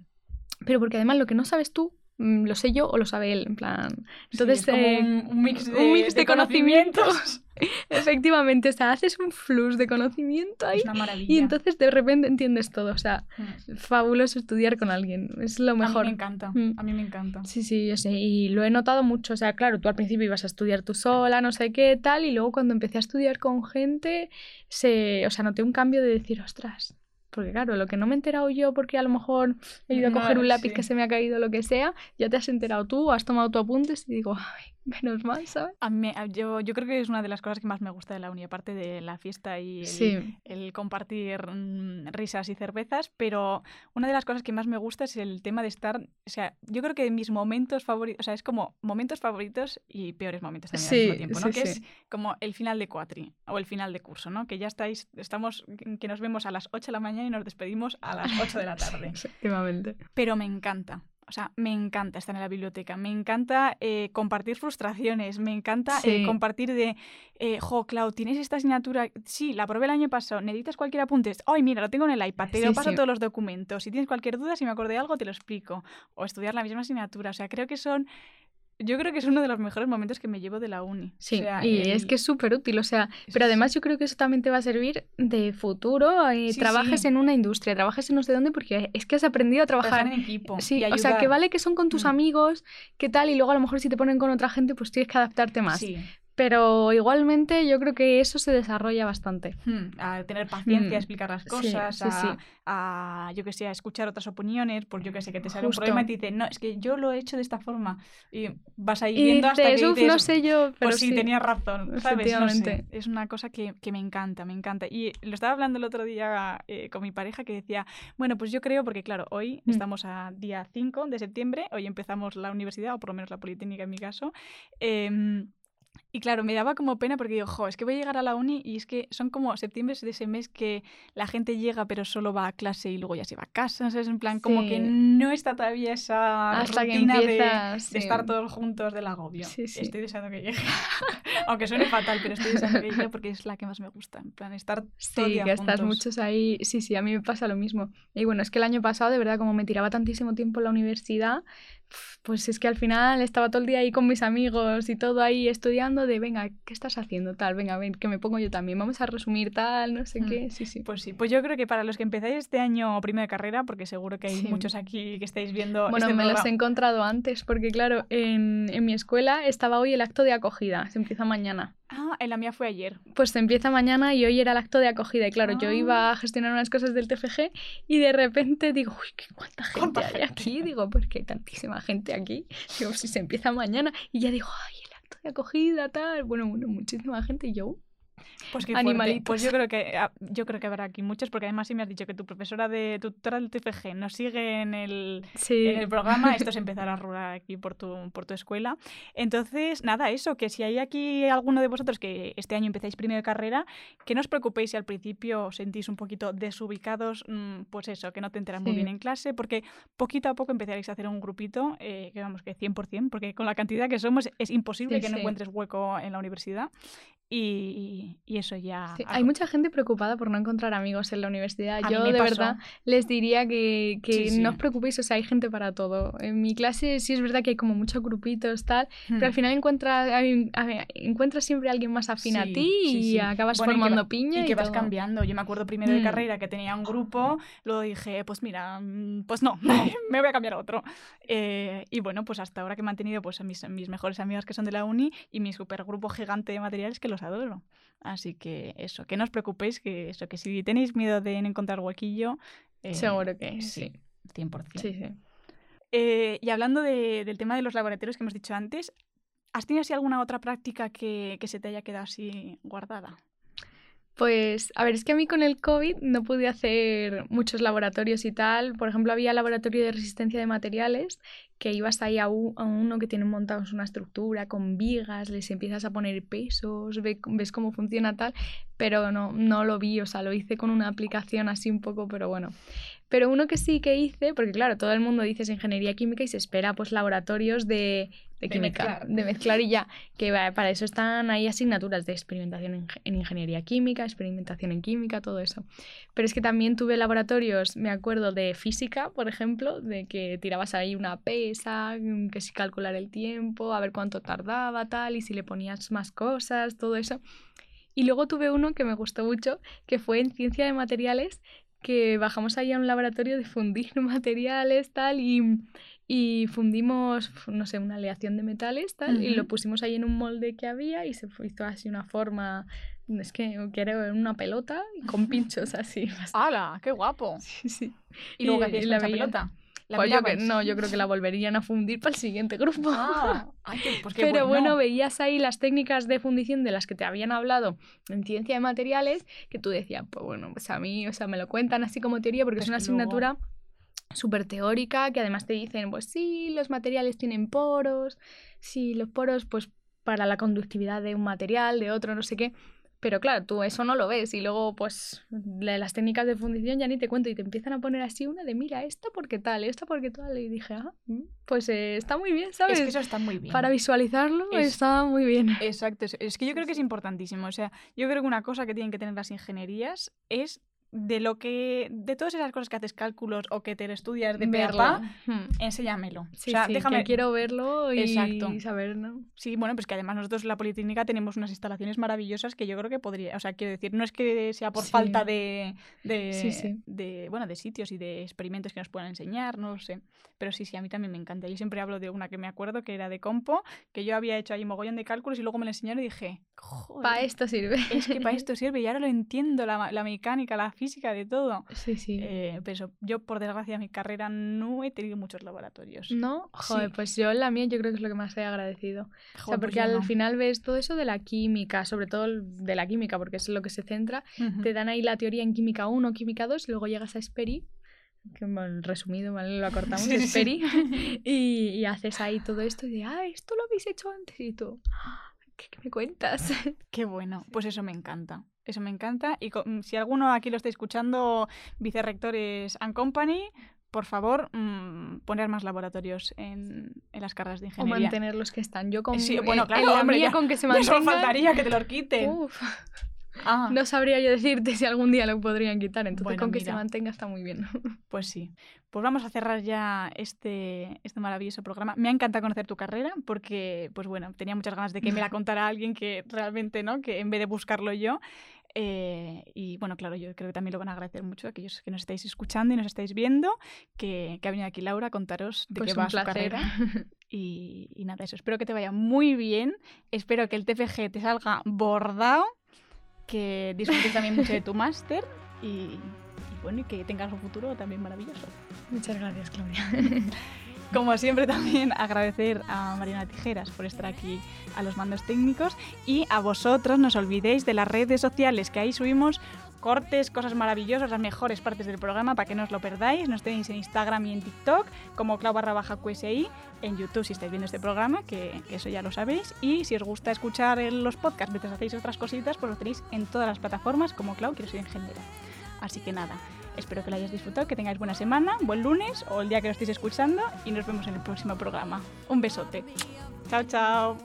Pero porque además lo que no sabes tú, lo sé yo o lo sabe él, en plan... Entonces, Sí, es como eh, un, un mix de, un mix de conocimientos. conocimientos. Efectivamente, o sea, haces un flux de conocimiento ahí Es una maravilla. y entonces de repente entiendes todo. O sea, Mm. fabuloso estudiar con alguien, es lo A mí mejor. me encanta. Mm. A mí me encanta. Sí, sí, yo sé, y lo he notado mucho. O sea, claro, tú al principio ibas a estudiar tú sola, no sé qué, tal, y luego cuando empecé a estudiar con gente, se, o sea, noté un cambio de decir, ostras. Porque claro, lo que no me he enterado yo porque a lo mejor he ido a coger un lápiz sí. que se me ha caído, lo que sea, ya te has enterado tú, has tomado tu apuntes y digo, ay, menos mal, ¿sabes? A mí, yo, yo creo que es una de las cosas que más me gusta de la uni, aparte de la fiesta y el, Sí. el compartir mm, risas y cervezas, pero una de las cosas que más me gusta es el tema de estar, o sea, yo creo que mis momentos favoritos, o sea, es como momentos favoritos y peores momentos también al Sí, mismo tiempo, ¿no? sí, que sí. es como el final de cuatri o el final de curso, ¿no? Que ya estáis, estamos, que nos vemos a las 8 de la mañana y nos despedimos a las 8 de la tarde. Efectivamente. pero me encanta. O sea, me encanta estar en la biblioteca, me encanta eh, compartir frustraciones, me encanta eh, compartir de, eh, jo, Clau, ¿tienes esta asignatura? Sí, la probé el año pasado, ¿necesitas cualquier apunte? Ay, mira, lo tengo en el iPad, te Sí, lo paso sí. todos los documentos. Si tienes cualquier duda, si me acordé de algo, te lo explico. O estudiar la misma asignatura. O sea, creo que son... Yo creo que es uno de los mejores momentos que me llevo de la uni. Sí, O sea, y el- es que es súper útil, o sea, pero además yo creo que eso también te va a servir de futuro, eh, Sí, trabajes sí. en una industria, trabajes en no sé dónde, porque es que has aprendido a trabajar. trabajar en equipo. Sí, o sea, que vale que son con tus Mm. amigos, qué tal, y luego a lo mejor si te ponen con otra gente, pues tienes que adaptarte más. Sí. Pero igualmente yo creo que eso se desarrolla bastante. Hmm, a tener paciencia, Mm. a explicar las cosas, sí, a, sí. a, yo que sé, a escuchar otras opiniones, por yo que sé, que te sale Justo. un problema y te dicen, no, es que yo lo he hecho de esta forma. Y vas ahí Y viendo hasta que "Uf, dices, no sé yo, pero pues sí, tenías razón, ¿sabes? No sé, Efectivamente. es una cosa que, que me encanta, me encanta. Y lo estaba hablando el otro día eh, con mi pareja que decía, bueno, pues yo creo, porque claro, hoy Mm. estamos a día 5 de septiembre, hoy empezamos la universidad, o por lo menos la Politécnica en mi caso. em, y claro, me daba como pena porque digo, jo, es que voy a llegar a la uni y es que son como septiembre de ese mes que la gente llega pero solo va a clase y luego ya se va a casa, ¿sabes? En plan, como que no está todavía esa Hasta que rutina de- empiezas, de, sí. estar todos juntos del agobio. Sí. Estoy deseando que llegue. Aunque suene fatal, pero estoy deseando que llegue porque es la que más me gusta. En plan, estar todo Sí, día que estás juntos. muchos ahí. Sí, sí, a mí me pasa lo mismo. Y bueno, es que el año pasado, de verdad, como me tiraba tantísimo tiempo en la universidad, pues es que al final estaba todo el día ahí con mis amigos y todo ahí estudiando de, venga, ¿qué estás haciendo? Tal, venga, ven, que me pongo yo también. Vamos a resumir tal, no sé Mm. qué. Sí, sí. Pues sí, pues yo creo que para los que empezáis este año primero de carrera, porque seguro que hay Sí. muchos aquí que estáis viendo. Bueno, este me los he encontrado antes, porque claro, en, en mi escuela estaba hoy el acto de acogida, se empieza mañana. Ah, en la mía fue ayer. Pues se empieza mañana y hoy era el acto de acogida. Y claro, yo Ah. iba a gestionar unas cosas del TFG y de repente digo, uy, ¿qué, ¿cuánta gente ¿Cuánta hay gente? aquí? Digo, pues que hay tantísima gente aquí. Digo, si se empieza mañana. Y ya digo, ay, el acto de acogida, tal. Bueno, bueno, muchísima gente. Y yo, "Uh, Pues qué. Animalitos. Pues yo creo que ah, yo creo que habrá aquí muchos, porque además si me has dicho que tu profesora de tu tutora del TFG nos sigue en el, sí. en el programa, esto se empezará a rular aquí por tu, por tu escuela. Entonces, nada, eso, que si hay aquí alguno de vosotros que este año empezáis primero de carrera, que no os preocupéis si al principio os sentís un poquito desubicados, mm, pues eso, que no te enteras muy bien en clase, porque poquito a poco empezaréis a hacer un grupito, eh, que vamos, que 100%, porque con la cantidad que somos es imposible Sí, que no encuentres hueco en la universidad. Y, y eso ya... Sí, Hay mucha gente preocupada por no encontrar amigos en la universidad. A Yo de pasó. verdad les diría que, que Sí, no os preocupéis, o sea, hay gente para todo. En mi clase sí es verdad que hay como muchos grupitos, tal, pero al Hmm. final encuentras, encuentras siempre a alguien más afín a ti y acabas Bueno, y formando va- piña. Y que vas todo. cambiando. Yo me acuerdo primero de Mm. carrera que tenía un grupo, luego dije, pues mira, mm, pues no, me voy a cambiar a otro. Eh, y bueno, pues hasta ahora que he mantenido pues, a mis, mis mejores amigas que son de la uni y mi supergrupo gigante de materiales que los adoro. Así que eso, que no os preocupéis, que eso, que si tenéis miedo de no encontrar huequillo, eh, Seguro que sí. 100%. Sí, sí. Eh, y hablando de- del tema de los laboratorios que hemos dicho antes, ¿has tenido así alguna otra práctica que, que se te haya quedado así guardada? Pues, a ver, es que a mí con el COVID no pude hacer muchos laboratorios y tal. Por ejemplo, había laboratorio de resistencia de materiales, que ibas ahí a, uno que tiene montados una estructura con vigas, les empiezas a poner pesos, ve- ves cómo funciona tal, pero no, no lo vi, o sea, lo hice con una aplicación así un poco, pero bueno. Pero uno que sí que hice, porque claro, todo el mundo dice ingeniería química y se espera pues laboratorios de, de De química, mezclar. de mezclar y ya, que para eso están ahí asignaturas de experimentación en, en ingeniería química, experimentación en química, todo eso. Pero es que también tuve laboratorios, me acuerdo de física, por ejemplo, de que tirabas ahí una pesa, mm, que si calcular el tiempo, a ver cuánto tardaba, tal, y si le ponías más cosas, todo eso. Y luego tuve uno que me gustó mucho, que fue en ciencia de materiales, que bajamos ahí a un laboratorio de fundir materiales, tal, y, y fundimos, no sé, una aleación de metales, tal, y lo pusimos ahí en un molde que había y se hizo así una forma, es que, que era una pelota con pinchos así. ¡Hala! ¡Qué guapo! Sí, sí. ¿Y luego qué Y hacías con la esa pelota? ¿La Pues yo que, mirabais? no, yo creo que la volverían a fundir para el siguiente grupo. Ah, ay, pues Pero bueno. bueno, veías ahí las técnicas de fundición de las que te habían hablado en ciencia de materiales, que tú decías, pues bueno, pues a mí, o sea, me lo cuentan así como teoría, porque es una luego- asignatura súper teórica, que además te dicen, pues sí, los materiales tienen poros, sí, los poros, pues para la conductividad de un material, de otro, no sé qué. Pero claro, tú eso no lo ves y luego pues la- las técnicas de fundición ya ni te cuento y te empiezan a poner así una de mira, esta porque tal, esta porque tal y dije, ah, mm, pues eh, está muy bien, ¿sabes? Es que eso está muy bien. Para visualizarlo Es- está muy bien. Exacto, es- es que yo creo que es importantísimo. O sea, yo creo que una cosa que tienen que tener las ingenierías es de lo que, de todas esas cosas que haces cálculos o que te estudias de pe a Verlo. pa, Hmm. enséñamelo. Sí, o sea, sí, déjame, que quiero verlo y Exacto. saber, ¿no? Sí, bueno, pues que además nosotros en la Politécnica tenemos unas instalaciones maravillosas que yo creo que podría, o sea, quiero decir, no es que sea por Sí. falta de, de, Sí, sí. de, bueno, de sitios y de experimentos que nos puedan enseñar, no lo sé. Pero sí, sí, a mí también me encanta. Yo siempre hablo de una que me acuerdo que era de compo, que yo había hecho ahí mogollón de cálculos y luego me la enseñaron y dije, joder, Para esto sirve. es que para esto sirve y ahora lo entiendo, la, la mecánica, la física, de todo. Sí, sí. Eh, pero yo, por desgracia, mi carrera no he tenido muchos laboratorios. ¿No? Joder, Sí. pues yo en la mía yo creo que es lo que más he agradecido. O sea, Joder, pues porque al no. final ves todo eso de la química, sobre todo de la química, porque es en lo que se centra. Te dan ahí la teoría en química 1, química 2, y luego llegas a Esperi, que bueno, resumido, ¿vale? Lo acortamos, Sí, sí. Esperi, y, y haces ahí todo esto y de, ah, esto lo habéis hecho antes y tú, "Ah, ¿qué, qué me cuentas? Qué bueno, pues eso me encanta. Eso me encanta. Y mm, si alguno aquí lo está escuchando, vicerrectores and company, por favor, mm, poner más laboratorios en, en las carreras de o ingeniería. mantener los que están. Yo con, Sí, bueno, en- claro, en la hombre, mía ya- con que se mantengan... faltaría que te lo quiten. Uf, Ah, no sabría yo decirte si algún día lo podrían quitar, entonces Bueno, con que se mantenga está muy bien. Pues sí. Pues vamos a cerrar ya este, este maravilloso programa. Me ha encantado conocer tu carrera porque, pues bueno, tenía muchas ganas de que me la contara alguien que realmente, ¿no? Que en vez de buscarlo yo. Eh, y bueno, claro, yo creo que también lo van a agradecer mucho aquellos que nos estáis escuchando y nos estáis viendo, que, que ha venido aquí Laura a contaros de Pues qué va su placer. carrera. Y, y nada, eso. Espero que te vaya muy bien. Espero que el TFG te salga bordado, que disfrutes también mucho de tu máster y, y bueno, y que tengas un futuro también maravilloso. Muchas gracias, Claudia. Como siempre también agradecer a Mariana Tijeras por estar aquí a los mandos técnicos y a vosotros no os olvidéis de las redes sociales que ahí subimos cortes, cosas maravillosas, las mejores partes del programa para que no os lo perdáis. Nos tenéis en Instagram y en TikTok como clau barra baja QSI, en YouTube si estáis viendo este programa, que, eso ya lo sabéis. Y si os gusta escuchar los podcasts mientras hacéis otras cositas, pues lo tenéis en todas las plataformas como Clau, quiero ser ingeniera. Así que nada, espero que lo hayáis disfrutado, que tengáis buena semana, buen lunes o el día que lo estéis escuchando y nos vemos en el próximo programa. Un besote. Chao, chao.